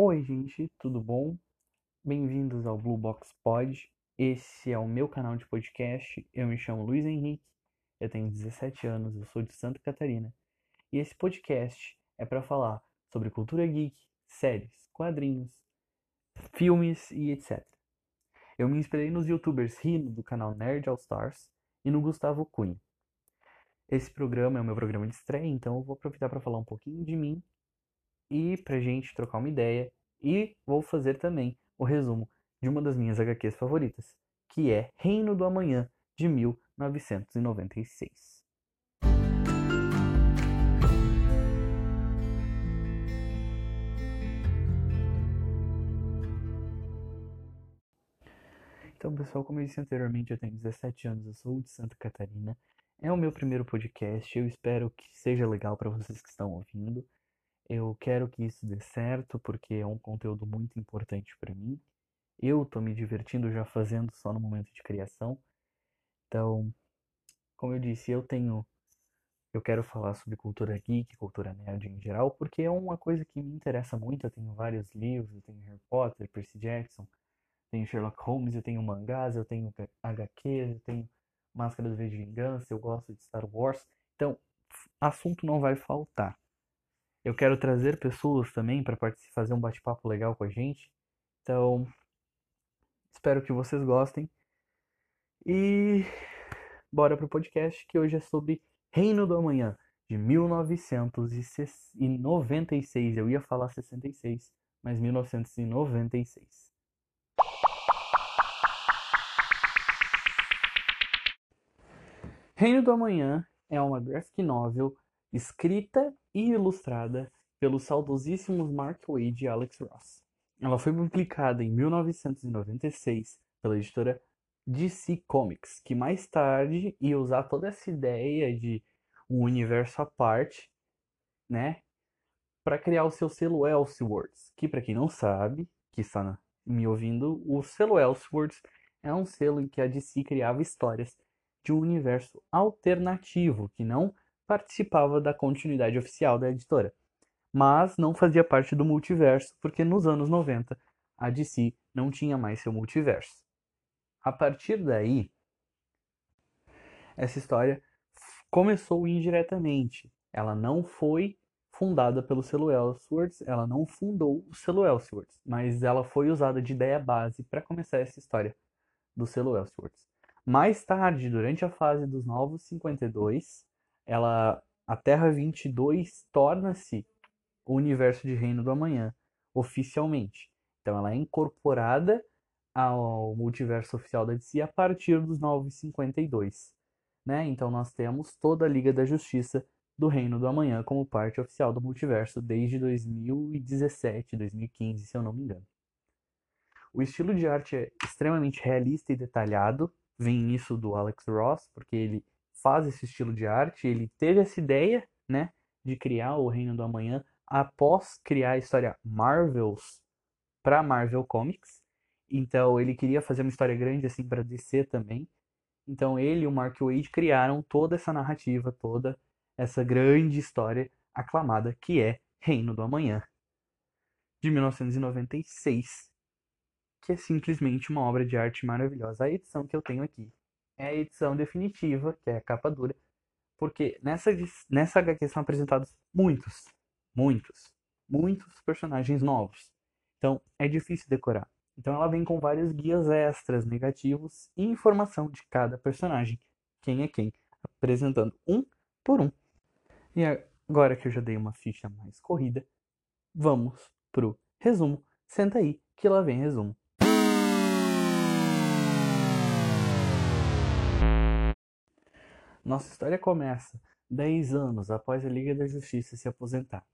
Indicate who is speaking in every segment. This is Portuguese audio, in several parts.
Speaker 1: Oi, gente, tudo bom? Bem-vindos ao Blue Box Pod. Esse é o meu canal de podcast. Eu me chamo Luiz Henrique, eu tenho 17 anos, eu sou de Santa Catarina. E esse podcast é para falar sobre cultura geek, séries, quadrinhos, filmes e etc. Eu me inspirei nos youtubers Rino do canal Nerd All Stars e no Gustavo Cunha. Esse programa é o meu programa de estreia, então eu vou aproveitar para falar um pouquinho de mim e pra gente trocar uma ideia. E vou fazer também o resumo de uma das minhas HQs favoritas, que é Reino do Amanhã, de 1996. Então, pessoal, como eu disse anteriormente, eu tenho 17 anos, eu sou de Santa Catarina. É o meu primeiro podcast, eu espero que seja legal para vocês que estão ouvindo. Eu quero que isso dê certo porque é um conteúdo muito importante para mim. Eu tô me divertindo já fazendo só no momento de criação. Então, como eu disse, eu tenho eu quero falar sobre cultura geek, cultura nerd em geral, porque é uma coisa que me interessa muito. Eu tenho vários livros, eu tenho Harry Potter, Percy Jackson, tenho Sherlock Holmes, eu tenho mangás, eu tenho HQs, eu tenho Máscara do V de Vingança, eu gosto de Star Wars. Então, assunto não vai faltar. Eu quero trazer pessoas também para fazer um bate-papo legal com a gente. Então, espero que vocês gostem. E bora pro podcast que hoje é sobre Reino do Amanhã, de 1996. Eu ia falar 66, mas 1996. Reino do Amanhã é uma graphic novel escrita e ilustrada pelos saudosíssimos Mark Waid e Alex Ross. Ela foi publicada em 1996 pela editora DC Comics, que mais tarde ia usar toda essa ideia de um universo à parte, né, para criar o seu selo Elseworlds, que para quem não sabe, que está me ouvindo, o selo Elseworlds é um selo em que a DC criava histórias de um universo alternativo que não participava da continuidade oficial da editora, mas não fazia parte do multiverso porque nos anos 90 a DC não tinha mais seu multiverso. A partir daí, essa história começou indiretamente. Ela não foi fundada pelo selo Elseworlds, ela não fundou o selo Elseworlds, mas ela foi usada de ideia base para começar essa história do selo Elseworlds. Mais tarde, durante a fase dos Novos 52, ela a Terra 22 torna-se o universo de Reino do Amanhã oficialmente. Então ela é incorporada ao multiverso oficial da DC a partir dos 952, né? Então nós temos toda a Liga da Justiça do Reino do Amanhã como parte oficial do multiverso desde 2017, 2015, se eu não me engano. O estilo de arte é extremamente realista e detalhado, vem nisso do Alex Ross, porque ele faz esse estilo de arte, ele teve essa ideia, né, de criar o Reino do Amanhã após criar a história Marvels para Marvel Comics. Então ele queria fazer uma história grande assim para DC também. Então ele e o Mark Waid criaram toda essa narrativa, toda essa grande história aclamada que é Reino do Amanhã, de 1996, que é simplesmente uma obra de arte maravilhosa. A edição que eu tenho aqui é a edição definitiva, que é a capa dura, porque nessa, nessa HQ são apresentados muitos, muitos, muitos personagens novos. Então é difícil decorar. Então ela vem com vários guias extras, negativos e informação de cada personagem, quem é quem, apresentando um por um. E agora que eu já dei uma ficha mais corrida, vamos pro resumo. Senta aí que lá vem resumo. Nossa história começa 10 anos após a Liga da Justiça se aposentar.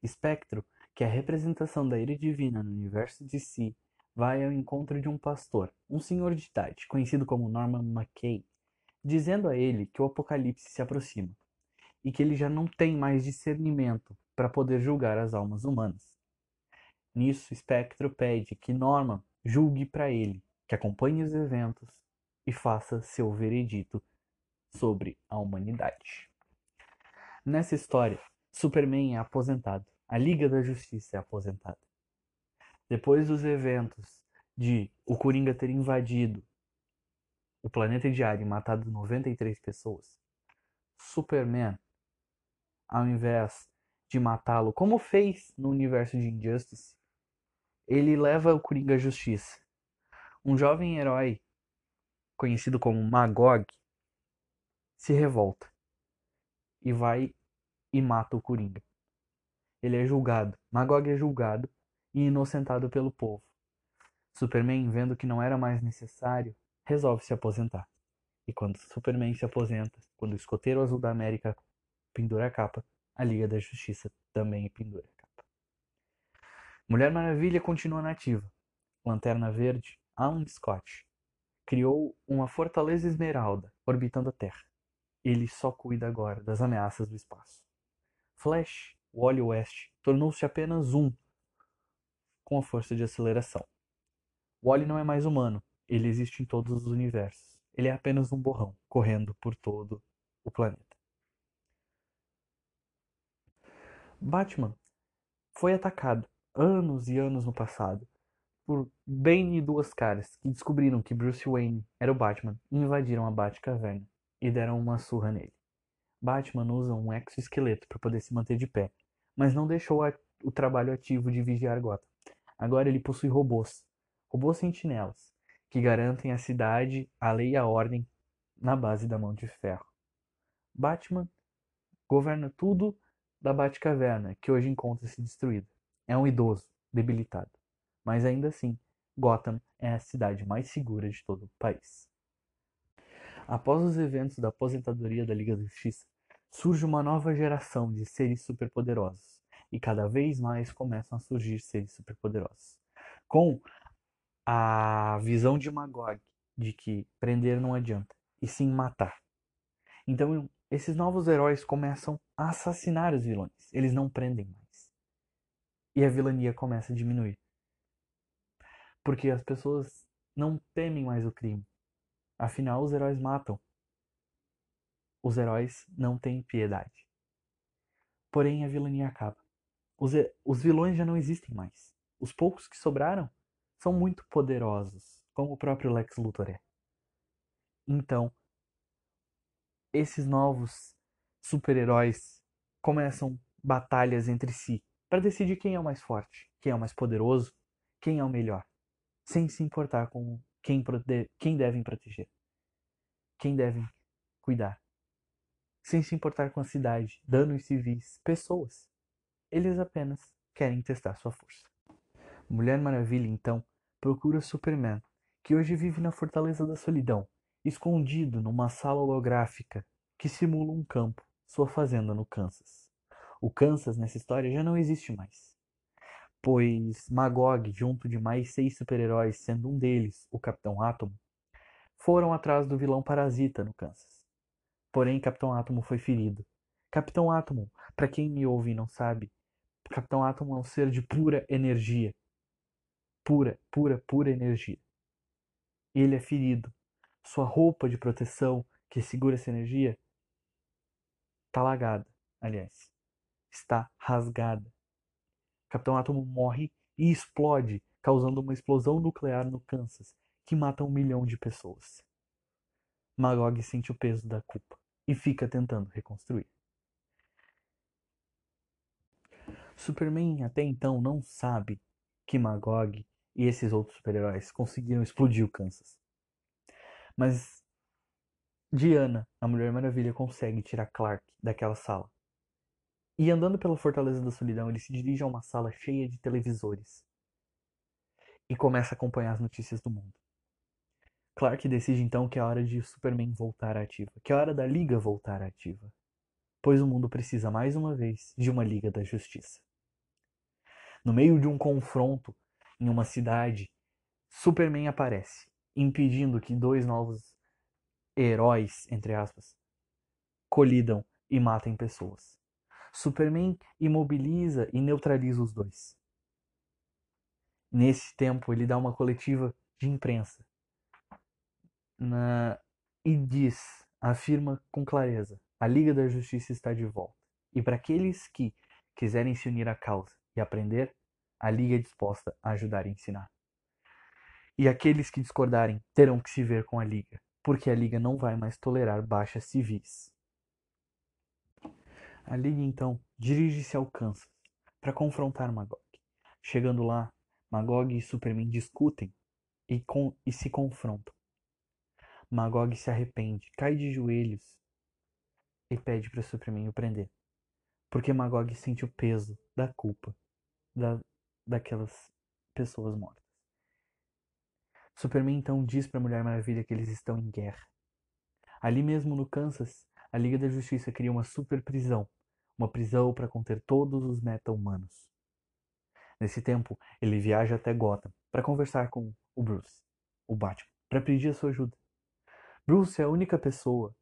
Speaker 1: Espectro, que é a representação da ira divina no universo de si, vai ao encontro de um pastor, um senhor de idade, conhecido como Norman McKay, dizendo a ele que o apocalipse se aproxima e que ele já não tem mais discernimento para poder julgar as almas humanas. Nisso, Espectro pede que Norman julgue para ele, que acompanhe os eventos e faça seu veredito sobre a humanidade. Nessa história, Superman é aposentado, a Liga da Justiça é aposentada. depois dos eventos de o Coringa ter invadido o planeta Diário e matado 93 pessoas, Superman, ao invés de matá-lo, como fez no universo de Injustice, ele leva o Coringa à justiça. Um jovem herói, conhecido como Magog, se revolta e vai e mata o Coringa. Ele é julgado. Magog é julgado e inocentado pelo povo. Superman, vendo que não era mais necessário, resolve se aposentar. E quando Superman se aposenta, quando o escoteiro azul da América pendura a capa, a Liga da Justiça também pendura a capa. Mulher Maravilha continua nativa. Lanterna Verde, Alan Scott, criou uma fortaleza esmeralda orbitando a Terra. Ele só cuida agora das ameaças do espaço. Flash, Wally West, tornou-se apenas um com a força de aceleração. Wally não é mais humano, ele existe em todos os universos. Ele é apenas um borrão correndo por todo o planeta. Batman foi atacado anos e anos no passado por Bane e Duas Caras, que descobriram que Bruce Wayne era o Batman e invadiram a Batcaverna e deram uma surra nele. Batman usa um exoesqueleto para poder se manter de pé, mas não deixou o trabalho ativo de vigiar Gotham. Agora ele possui robôs, robôs sentinelas, que garantem a cidade, a lei e a ordem na base da mão de ferro. Batman governa tudo da Batcaverna, que hoje encontra-se destruída. É um idoso, debilitado, mas ainda assim, Gotham é a cidade mais segura de todo o país. Após os eventos da aposentadoria da Liga da Justiça, surge uma nova geração de seres superpoderosos, e cada vez mais começam a surgir seres superpoderosos. Com a visão de Magog de que prender não adianta, e sim matar. Então, esses novos heróis começam a assassinar os vilões. Eles não prendem mais. E a vilania começa a diminuir. Porque as pessoas não temem mais o crime. Afinal, os heróis matam. Os heróis não têm piedade. Porém, a vilania acaba. Os, os vilões já não existem mais. Os poucos que sobraram são muito poderosos, como o próprio Lex Luthor é. Então, esses novos super-heróis começam batalhas entre si para decidir quem é o mais forte, quem é o mais poderoso, quem é o melhor, sem se importar com quem, quem devem proteger, quem devem cuidar, sem se importar com a cidade, danos civis, pessoas. Eles apenas querem testar sua força. Mulher Maravilha, então, procura Superman, que hoje vive na Fortaleza da Solidão, escondido numa sala holográfica que simula um campo, sua fazenda no Kansas. O Kansas nessa história já não existe mais, pois Magog, junto de mais seis super-heróis, sendo um deles o Capitão Átomo, foram atrás do vilão Parasita no Kansas. Porém, Capitão Átomo foi ferido. Capitão Átomo, para quem me ouve e não sabe, Capitão Átomo é um ser de pura energia. Pura, pura, pura energia. Ele é ferido sua roupa de proteção que segura essa energia está lagada, aliás, está rasgada. Capitão Átomo morre e explode, causando uma explosão nuclear no Kansas, que mata um milhão de pessoas. Magog sente o peso da culpa e fica tentando reconstruir. Superman até então não sabe que Magog e esses outros super-heróis conseguiram explodir o Kansas. Mas Diana, a Mulher Maravilha, consegue tirar Clark daquela sala. E andando pela Fortaleza da Solidão, ele se dirige a uma sala cheia de televisores e começa a acompanhar as notícias do mundo. Clark decide então que é hora de Superman voltar ativa, que é hora da Liga voltar ativa, pois o mundo precisa mais uma vez de uma Liga da Justiça. No meio de um confronto em uma cidade, Superman aparece impedindo que dois novos heróis, entre aspas, colidam e matem pessoas. Superman imobiliza e neutraliza os dois. Nesse tempo, ele dá uma coletiva de imprensa na... e diz, afirma com clareza: a Liga da Justiça está de volta. E para aqueles que quiserem se unir à causa e aprender, a Liga é disposta a ajudar e ensinar. E aqueles que discordarem terão que se ver com a Liga, porque a Liga não vai mais tolerar baixas civis. A Liga então dirige-se ao Kansas para confrontar Magog. Chegando lá, Magog e Superman discutem e, com, e se confrontam. Magog se arrepende, cai de joelhos e pede para Superman o prender. Porque Magog sente o peso da culpa da, daquelas pessoas mortas. Superman então diz para Mulher Maravilha que eles estão em guerra. Ali mesmo no Kansas, a Liga da Justiça cria uma super prisão, uma prisão para conter todos os meta-humanos. Nesse tempo, ele viaja até Gotham para conversar com o Bruce, o Batman, para pedir a sua ajuda. Bruce é a única pessoa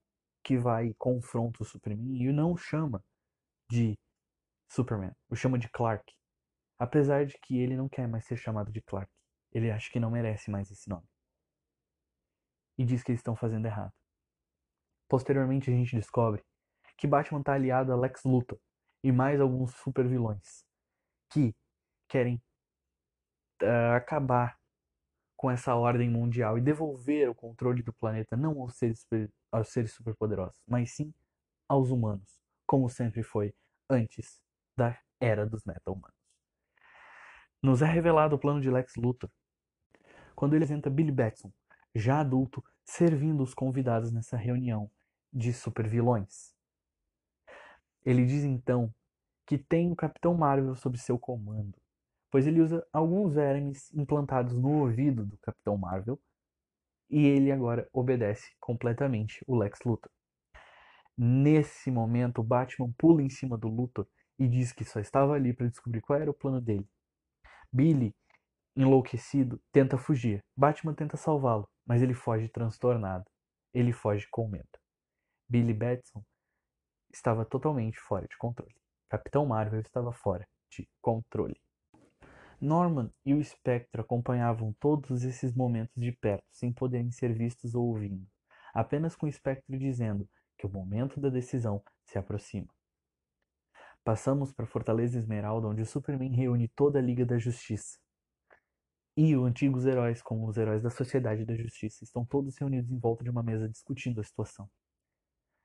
Speaker 1: que vai e confronta o Superman e o não chama de Superman, o chama de Clark. Apesar de que ele não quer mais ser chamado de Clark. Ele acha que não merece mais esse nome. E diz que eles estão fazendo errado. Posteriormente a gente descobre que Batman está aliado a Lex Luthor e mais alguns supervilões que querem uh, acabar com essa ordem mundial e devolver o controle do planeta não aos seres, super, aos seres superpoderosos, mas sim aos humanos, como sempre foi antes da era dos meta-humanos. Nos é revelado o plano de Lex Luthor quando ele apresenta Billy Batson, já adulto, servindo os convidados nessa reunião de supervilões. Ele diz então que tem o Capitão Marvel sob seu comando pois ele usa alguns vermes implantados no ouvido do Capitão Marvel e ele agora obedece completamente o Lex Luthor. Nesse momento, o Batman pula em cima do Luthor e diz que só estava ali para descobrir qual era o plano dele. Billy, enlouquecido, tenta fugir. Batman tenta salvá-lo, mas ele foge transtornado. Ele foge com medo. Billy Batson estava totalmente fora de controle. Capitão Marvel estava fora de controle. Norman e o Spectre acompanhavam todos esses momentos de perto, sem poderem ser vistos ou ouvindo, apenas com o Spectre dizendo que o momento da decisão se aproxima. Passamos para Fortaleza Esmeralda, onde o Superman reúne toda a Liga da Justiça. E os antigos heróis, como os heróis da Sociedade da Justiça, estão todos reunidos em volta de uma mesa discutindo a situação.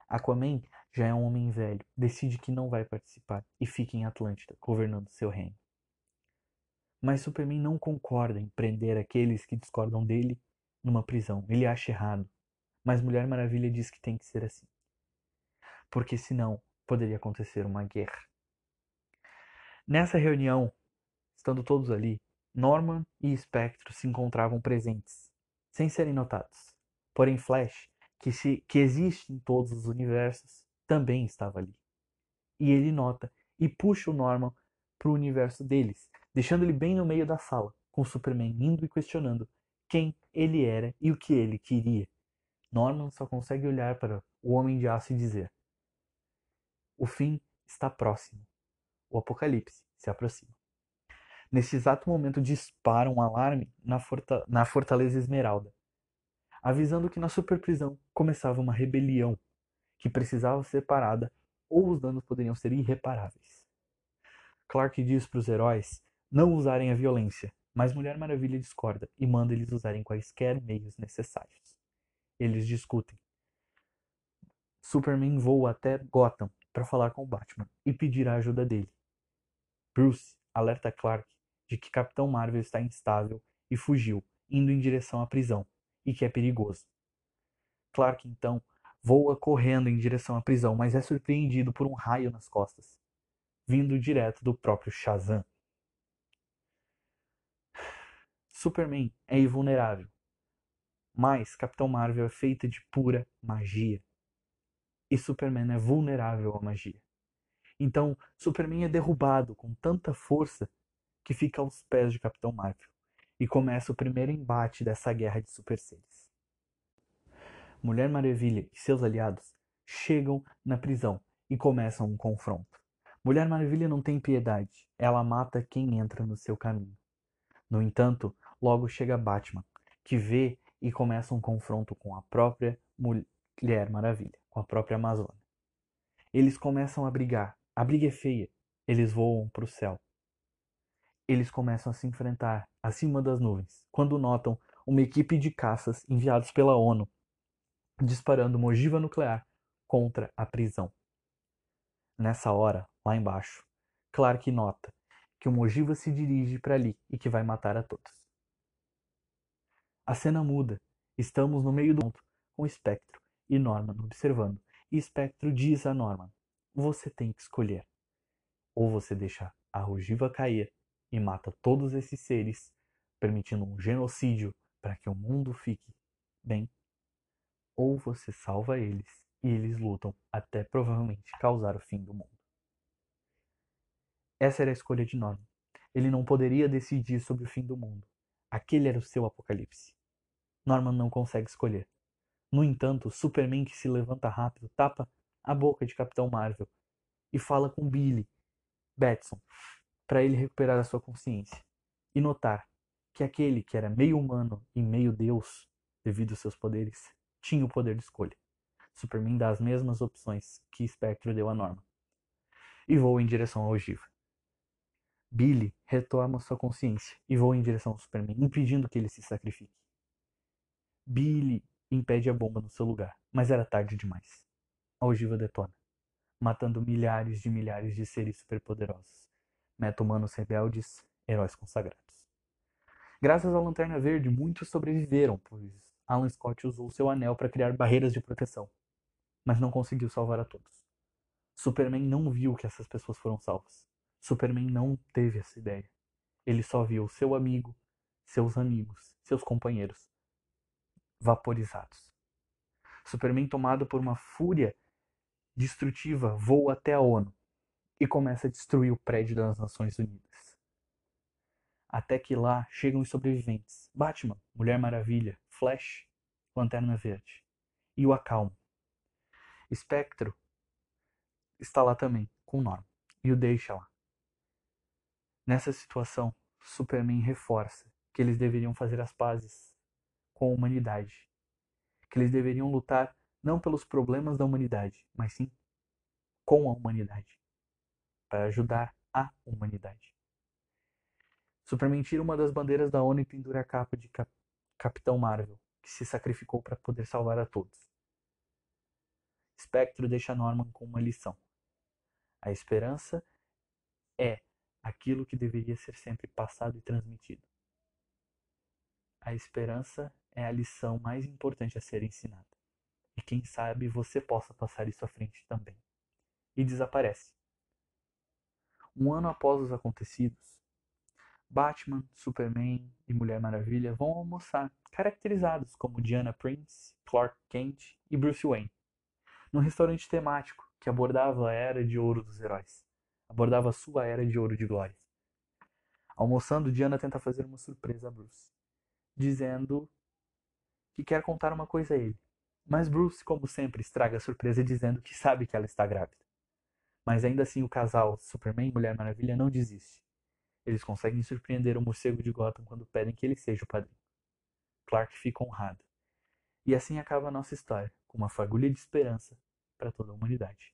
Speaker 1: Aquaman já é um homem velho, decide que não vai participar e fica em Atlântida, governando seu reino. Mas Superman não concorda em prender aqueles que discordam dele numa prisão. Ele acha errado. Mas Mulher Maravilha diz que tem que ser assim. Porque senão poderia acontecer uma guerra. Nessa reunião, estando todos ali, Norman e Spectro se encontravam presentes, sem serem notados. Porém, Flash, que, se, que existe em todos os universos, também estava ali. E ele nota e puxa o Norman para o universo deles, deixando ele bem no meio da sala, com Superman indo e questionando quem ele era e o que ele queria. Norman só consegue olhar para o Homem de Aço e dizer: O fim está próximo. O apocalipse se aproxima. Nesse exato momento dispara um alarme na, forta na Fortaleza Esmeralda, avisando que na superprisão começava uma rebelião que precisava ser parada ou os danos poderiam ser irreparáveis. Clark diz para os heróis não usarem a violência, mas Mulher Maravilha discorda e manda eles usarem quaisquer meios necessários. Eles discutem. Superman voa até Gotham para falar com Batman e pedir a ajuda dele. Bruce alerta Clark de que Capitão Marvel está instável e fugiu, indo em direção à prisão, e que é perigoso. Clark então voa correndo em direção à prisão, mas é surpreendido por um raio nas costas, vindo direto do próprio Shazam. Superman é invulnerável. Mas Capitão Marvel é feita de pura magia. E Superman é vulnerável à magia. Então, Superman é derrubado com tanta força que fica aos pés de Capitão Marvel. E começa o primeiro embate dessa guerra de super seres. Mulher Maravilha e seus aliados chegam na prisão e começam um confronto. Mulher Maravilha não tem piedade, ela mata quem entra no seu caminho. No entanto, Logo chega Batman, que vê e começa um confronto com a própria Mulher Maravilha, com a própria Amazônia. Eles começam a brigar. A briga é feia. Eles voam para o céu. eles começam a se enfrentar acima das nuvens, quando notam uma equipe de caças enviados pela ONU disparando uma ogiva nuclear contra a prisão. Nessa hora, lá embaixo, Clark nota que uma ogiva se dirige para ali e que vai matar a todos. A cena muda. Estamos no meio do ponto, com Spectro e Norman observando. E Spectro diz a Norman: Você tem que escolher. Ou você deixa a ogiva cair e mata todos esses seres, permitindo um genocídio para que o mundo fique bem, ou você salva eles e eles lutam até provavelmente causar o fim do mundo. Essa era a escolha de Norman. Ele não poderia decidir sobre o fim do mundo. Aquele era o seu apocalipse. Norman não consegue escolher. No entanto, Superman que se levanta rápido tapa a boca de Capitão Marvel e fala com Billy Batson para ele recuperar a sua consciência e notar que aquele que era meio humano e meio deus devido aos seus poderes tinha o poder de escolha. Superman dá as mesmas opções que Spectre deu a Norma. E voa em direção ao ogiva. Billy retoma sua consciência e voa em direção ao Superman, impedindo que ele se sacrifique. Billy impede a bomba no seu lugar, mas era tarde demais. A ogiva detona, matando milhares de milhares de seres superpoderosos, meta-humanos rebeldes, heróis consagrados. Graças à Lanterna Verde, muitos sobreviveram, pois Alan Scott usou seu anel para criar barreiras de proteção, mas não conseguiu salvar a todos. Superman não viu que essas pessoas foram salvas. Superman não teve essa ideia. Ele só viu seu amigo, seus amigos, seus companheiros vaporizados. Superman, tomado por uma fúria destrutiva, voa até a ONU e começa a destruir o prédio das Nações Unidas. Até que lá chegam os sobreviventes: Batman, Mulher Maravilha, Flash, Lanterna Verde. E o acalmam. Espectro está lá também, com Norman, e o deixa lá. Nessa situação, Superman reforça que eles deveriam fazer as pazes com a humanidade. Que eles deveriam lutar não pelos problemas da humanidade, mas sim com a humanidade. Para ajudar a humanidade. Superman tira uma das bandeiras da ONU e pendura a capa de Cap Capitão Marvel, que se sacrificou para poder salvar a todos. Spectro deixa Norman com uma lição. A esperança é aquilo que deveria ser sempre passado e transmitido. A esperança é a lição mais importante a ser ensinada. E quem sabe você possa passar isso à frente também. E desaparece. Um ano após os acontecidos, Batman, Superman e Mulher Maravilha vão almoçar, caracterizados como Diana Prince, Clark Kent e Bruce Wayne, num restaurante temático que abordava a era de ouro dos heróis, abordava a sua era de ouro de glória. Almoçando, Diana tenta fazer uma surpresa a Bruce, dizendo que quer contar uma coisa a ele. Mas Bruce, como sempre, estraga a surpresa dizendo que sabe que ela está grávida. Mas ainda assim o casal Superman e Mulher Maravilha não desiste eles conseguem surpreender o morcego de Gotham quando pedem que ele seja o padrinho. Clark fica honrado. E assim acaba a nossa história, com uma fagulha de esperança para toda a humanidade.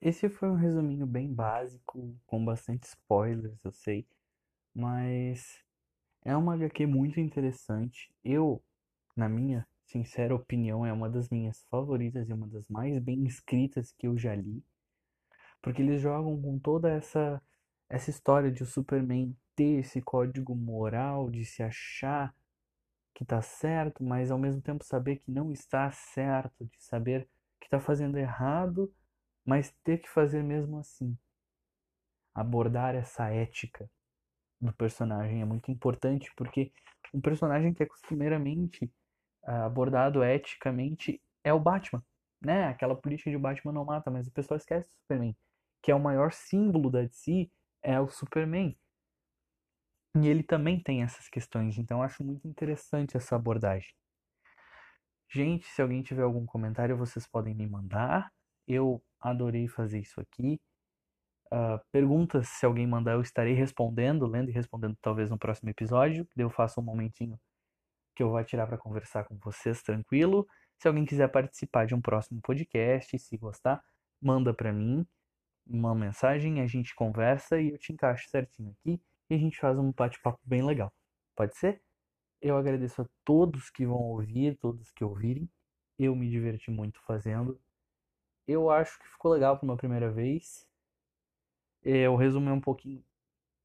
Speaker 1: Esse foi um resuminho bem básico, com bastante spoilers, eu sei, mas é uma HQ muito interessante. Eu, na minha sincera opinião, é uma das minhas favoritas e uma das mais bem escritas que eu já li. Porque eles jogam com toda essa, essa história de o Superman ter esse código moral de se achar que tá certo, mas ao mesmo tempo saber que não está certo, de saber que está fazendo errado, mas ter que fazer mesmo assim. Abordar essa ética do personagem é muito importante porque um personagem que é costumeiramente abordado eticamente é o Batman, né? Aquela política de Batman não mata, mas o pessoal esquece do Superman, que é o maior símbolo da DC, é o Superman. E ele também tem essas questões, então acho muito interessante essa abordagem. Gente, se alguém tiver algum comentário, vocês podem me mandar. Eu adorei fazer isso aqui. Uh, perguntas, se alguém mandar, eu estarei respondendo, lendo e respondendo talvez no próximo episódio. Eu faço um momentinho que eu vou tirar para conversar com vocês tranquilo. Se alguém quiser participar de um próximo podcast, se gostar, manda para mim uma mensagem, a gente conversa e eu te encaixo certinho aqui e a gente faz um bate-papo bem legal. Pode ser? Eu agradeço a todos que vão ouvir, todos que ouvirem. Eu me diverti muito fazendo. Eu acho que ficou legal para uma primeira vez. É, o resumo é um pouquinho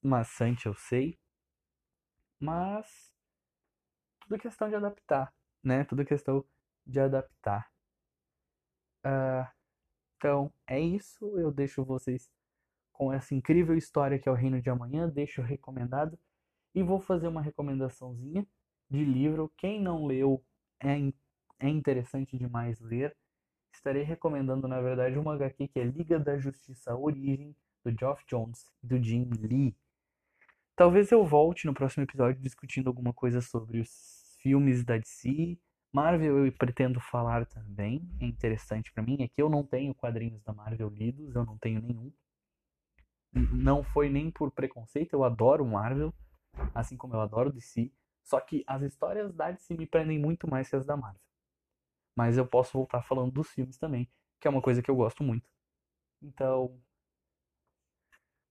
Speaker 1: maçante, eu sei. Mas tudo é questão de adaptar, né? Tudo é questão de adaptar. Uh, então, é isso. Eu deixo vocês com essa incrível história que é o Reino de Amanhã. Deixo recomendado. E vou fazer uma recomendaçãozinha de livro. Quem não leu, é, é interessante demais ler. Estarei recomendando, na verdade, uma HQ que é Liga da Justiça Origem, do Geoff Jones e do Jim Lee. Talvez eu volte no próximo episódio discutindo alguma coisa sobre os filmes da DC. Marvel eu pretendo falar também, é interessante para mim. É que eu não tenho quadrinhos da Marvel lidos, eu não tenho nenhum. Não foi nem por preconceito, eu adoro Marvel, assim como eu adoro DC. Só que as histórias da DC me prendem muito mais que as da Marvel. Mas eu posso voltar falando dos filmes também, que é uma coisa que eu gosto muito. Então,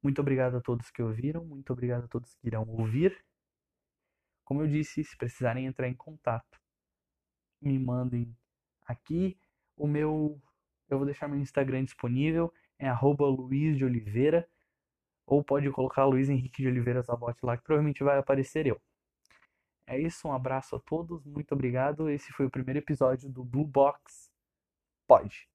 Speaker 1: muito obrigado a todos que ouviram, muito obrigado a todos que irão ouvir. Como eu disse, se precisarem entrar em contato, me mandem aqui. O meu, eu vou deixar meu Instagram disponível, é Luiz de Oliveira, ou pode colocar Luiz Henrique de Oliveira Zabote lá, que provavelmente vai aparecer eu. É isso, um abraço a todos, muito obrigado. Esse foi o primeiro episódio do Blue Box Pod.